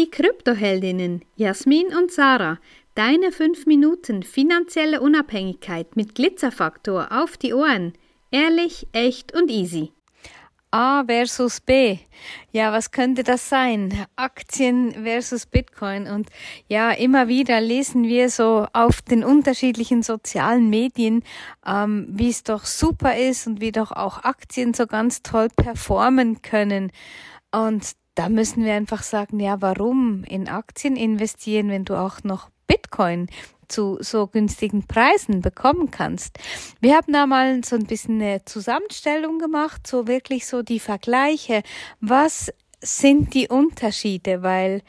Die Kryptoheldinnen Jasmin und Sarah, deine 5 Minuten finanzielle Unabhängigkeit mit Glitzerfaktor auf die Ohren. Ehrlich, echt und easy. A versus B. Ja, was könnte das sein? Aktien versus Bitcoin. Und ja, immer wieder lesen wir so auf den unterschiedlichen sozialen Medien, ähm, wie es doch super ist und wie doch auch Aktien so ganz toll performen können. Und da müssen wir einfach sagen, ja, warum in Aktien investieren, wenn du auch noch Bitcoin zu so günstigen Preisen bekommen kannst. Wir haben da mal so ein bisschen eine Zusammenstellung gemacht, so wirklich so die Vergleiche. Was sind die Unterschiede? Weil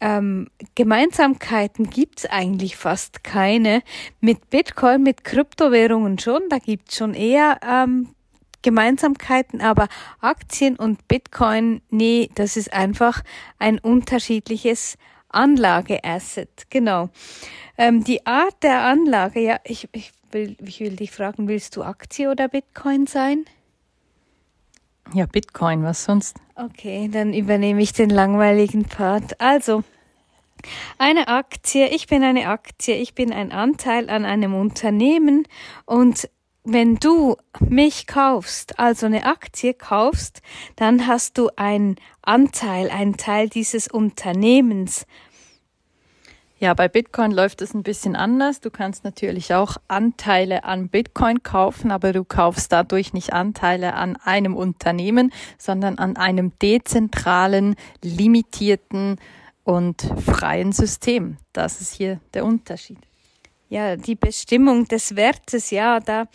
ähm, Gemeinsamkeiten gibt's eigentlich fast keine. Mit Bitcoin, mit Kryptowährungen schon, da gibt's schon eher ähm, Gemeinsamkeiten, aber Aktien und Bitcoin, nee, das ist einfach ein unterschiedliches Anlageasset, genau. Ähm, die Art der Anlage, ja, ich, ich, will, ich will dich fragen, willst du Aktie oder Bitcoin sein? Ja, Bitcoin, was sonst? Okay, dann übernehme ich den langweiligen Part. Also, eine Aktie, ich bin eine Aktie, ich bin ein Anteil an einem Unternehmen und wenn du mich kaufst, also eine Aktie kaufst, dann hast du einen Anteil, einen Teil dieses Unternehmens. Ja, bei Bitcoin läuft es ein bisschen anders. Du kannst natürlich auch Anteile an Bitcoin kaufen, aber du kaufst dadurch nicht Anteile an einem Unternehmen, sondern an einem dezentralen, limitierten und freien System. Das ist hier der Unterschied ja, die Bestimmung des Wertes, ja, da,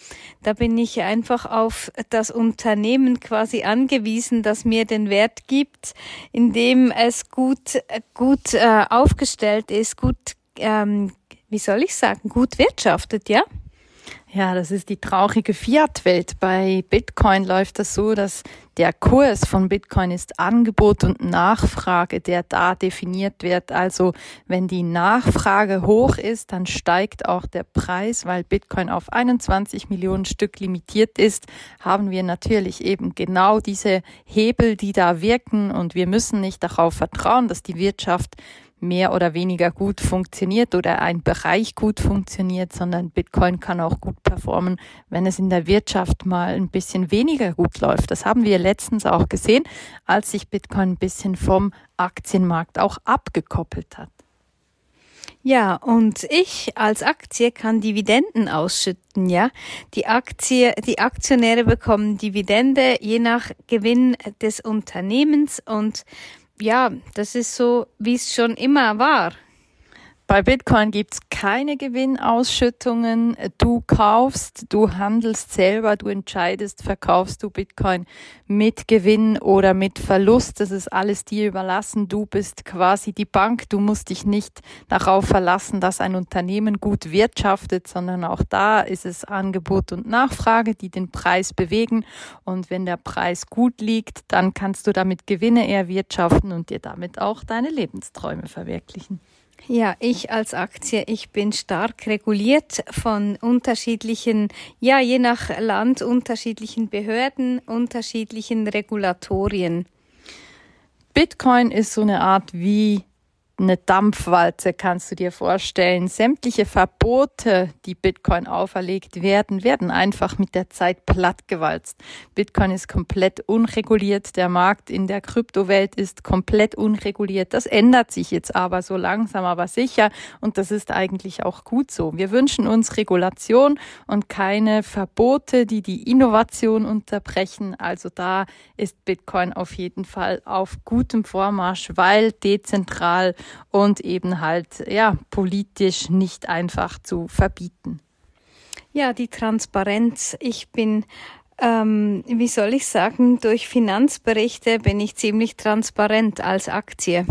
da bin ich einfach auf das Unternehmen quasi angewiesen, das mir den Wert gibt, indem es gut, gut äh, aufgestellt ist, gut, ähm, wie soll ich sagen, gut wirtschaftet, ja? Ja, das ist die traurige Fiat-Welt. Bei Bitcoin läuft das so, dass der Kurs von Bitcoin ist Angebot und Nachfrage, der da definiert wird. Also wenn die Nachfrage hoch ist, dann steigt auch der Preis, weil Bitcoin auf 21 Millionen Stück limitiert ist, haben wir natürlich eben genau diese Hebel, die da wirken und wir müssen nicht darauf vertrauen, dass die Wirtschaft mehr oder weniger gut funktioniert oder ein Bereich gut funktioniert, sondern Bitcoin kann auch gut performen, wenn es in der Wirtschaft mal ein bisschen weniger gut läuft. Das haben wir letztens auch gesehen, als sich Bitcoin ein bisschen vom Aktienmarkt auch abgekoppelt hat. Ja, und ich als Aktie kann Dividenden ausschütten, ja. Die Aktie, die Aktionäre bekommen Dividende je nach Gewinn des Unternehmens und ja, das ist so, wie es schon immer war. Bei Bitcoin gibt's keine Gewinnausschüttungen. Du kaufst, du handelst selber, du entscheidest, verkaufst du Bitcoin mit Gewinn oder mit Verlust. Das ist alles dir überlassen. Du bist quasi die Bank. Du musst dich nicht darauf verlassen, dass ein Unternehmen gut wirtschaftet, sondern auch da ist es Angebot und Nachfrage, die den Preis bewegen. Und wenn der Preis gut liegt, dann kannst du damit Gewinne erwirtschaften und dir damit auch deine Lebensträume verwirklichen. Ja, ich als Aktie, ich bin stark reguliert von unterschiedlichen, ja, je nach Land unterschiedlichen Behörden, unterschiedlichen Regulatorien. Bitcoin ist so eine Art wie eine Dampfwalze kannst du dir vorstellen. Sämtliche Verbote, die Bitcoin auferlegt werden, werden einfach mit der Zeit plattgewalzt. Bitcoin ist komplett unreguliert. Der Markt in der Kryptowelt ist komplett unreguliert. Das ändert sich jetzt aber so langsam, aber sicher. Und das ist eigentlich auch gut so. Wir wünschen uns Regulation und keine Verbote, die die Innovation unterbrechen. Also da ist Bitcoin auf jeden Fall auf gutem Vormarsch, weil dezentral und eben halt, ja, politisch nicht einfach zu verbieten. Ja, die Transparenz. Ich bin ähm, wie soll ich sagen, durch Finanzberichte bin ich ziemlich transparent als Aktie.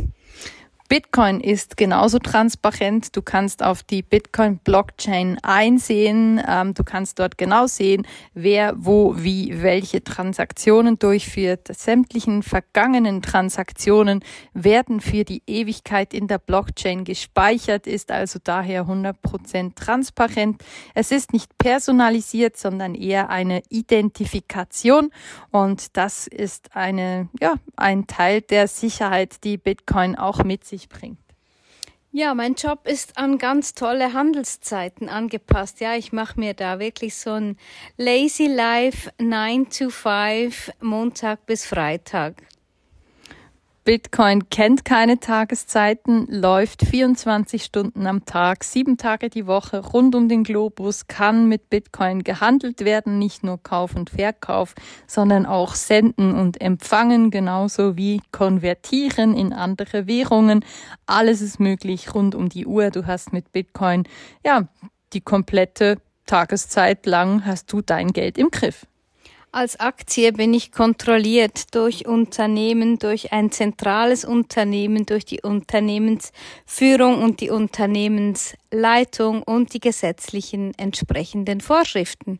Bitcoin ist genauso transparent. Du kannst auf die Bitcoin-Blockchain einsehen. Ähm, du kannst dort genau sehen, wer wo wie welche Transaktionen durchführt. Sämtlichen vergangenen Transaktionen werden für die Ewigkeit in der Blockchain gespeichert, ist also daher 100% transparent. Es ist nicht personalisiert, sondern eher eine Identifikation und das ist eine, ja, ein Teil der Sicherheit, die Bitcoin auch mit sich sich bringt. Ja, mein Job ist an ganz tolle Handelszeiten angepasst. Ja, ich mache mir da wirklich so ein Lazy Life 9 to 5 Montag bis Freitag. Bitcoin kennt keine Tageszeiten, läuft 24 Stunden am Tag, sieben Tage die Woche rund um den Globus, kann mit Bitcoin gehandelt werden, nicht nur Kauf und Verkauf, sondern auch senden und empfangen, genauso wie konvertieren in andere Währungen. Alles ist möglich rund um die Uhr. Du hast mit Bitcoin, ja, die komplette Tageszeit lang hast du dein Geld im Griff. Als Aktie bin ich kontrolliert durch Unternehmen, durch ein zentrales Unternehmen, durch die Unternehmensführung und die Unternehmensleitung und die gesetzlichen entsprechenden Vorschriften.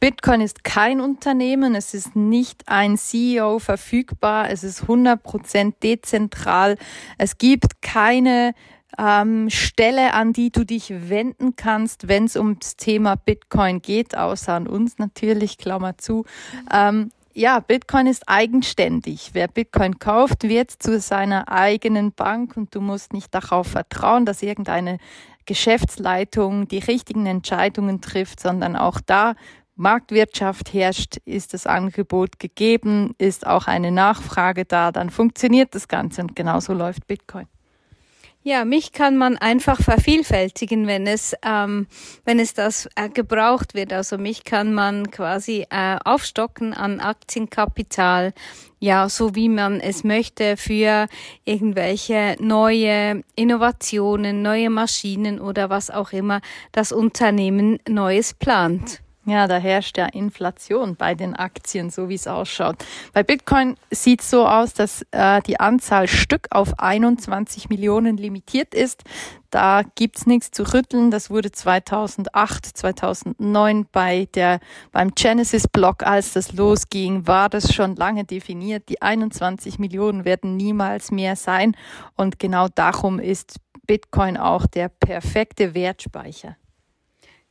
Bitcoin ist kein Unternehmen, es ist nicht ein CEO verfügbar, es ist 100% dezentral, es gibt keine ähm, Stelle, an die du dich wenden kannst, wenn es ums Thema Bitcoin geht, außer an uns natürlich, Klammer zu. Ähm, ja, Bitcoin ist eigenständig. Wer Bitcoin kauft, wird zu seiner eigenen Bank und du musst nicht darauf vertrauen, dass irgendeine Geschäftsleitung die richtigen Entscheidungen trifft, sondern auch da Marktwirtschaft herrscht, ist das Angebot gegeben, ist auch eine Nachfrage da, dann funktioniert das Ganze und genauso läuft Bitcoin. Ja, mich kann man einfach vervielfältigen, wenn es, ähm, wenn es das äh, gebraucht wird. Also mich kann man quasi äh, aufstocken an Aktienkapital, ja, so wie man es möchte für irgendwelche neue Innovationen, neue Maschinen oder was auch immer das Unternehmen Neues plant. Ja, da herrscht ja Inflation bei den Aktien, so wie es ausschaut. Bei Bitcoin sieht es so aus, dass äh, die Anzahl Stück auf 21 Millionen limitiert ist. Da gibt's nichts zu rütteln. Das wurde 2008, 2009 bei der, beim Genesis-Block, als das losging, war das schon lange definiert. Die 21 Millionen werden niemals mehr sein. Und genau darum ist Bitcoin auch der perfekte Wertspeicher.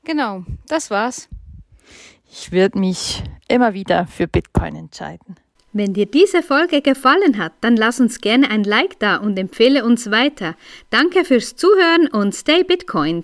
Genau, das war's. Ich würde mich immer wieder für Bitcoin entscheiden. Wenn dir diese Folge gefallen hat, dann lass uns gerne ein Like da und empfehle uns weiter. Danke fürs Zuhören und stay Bitcoin.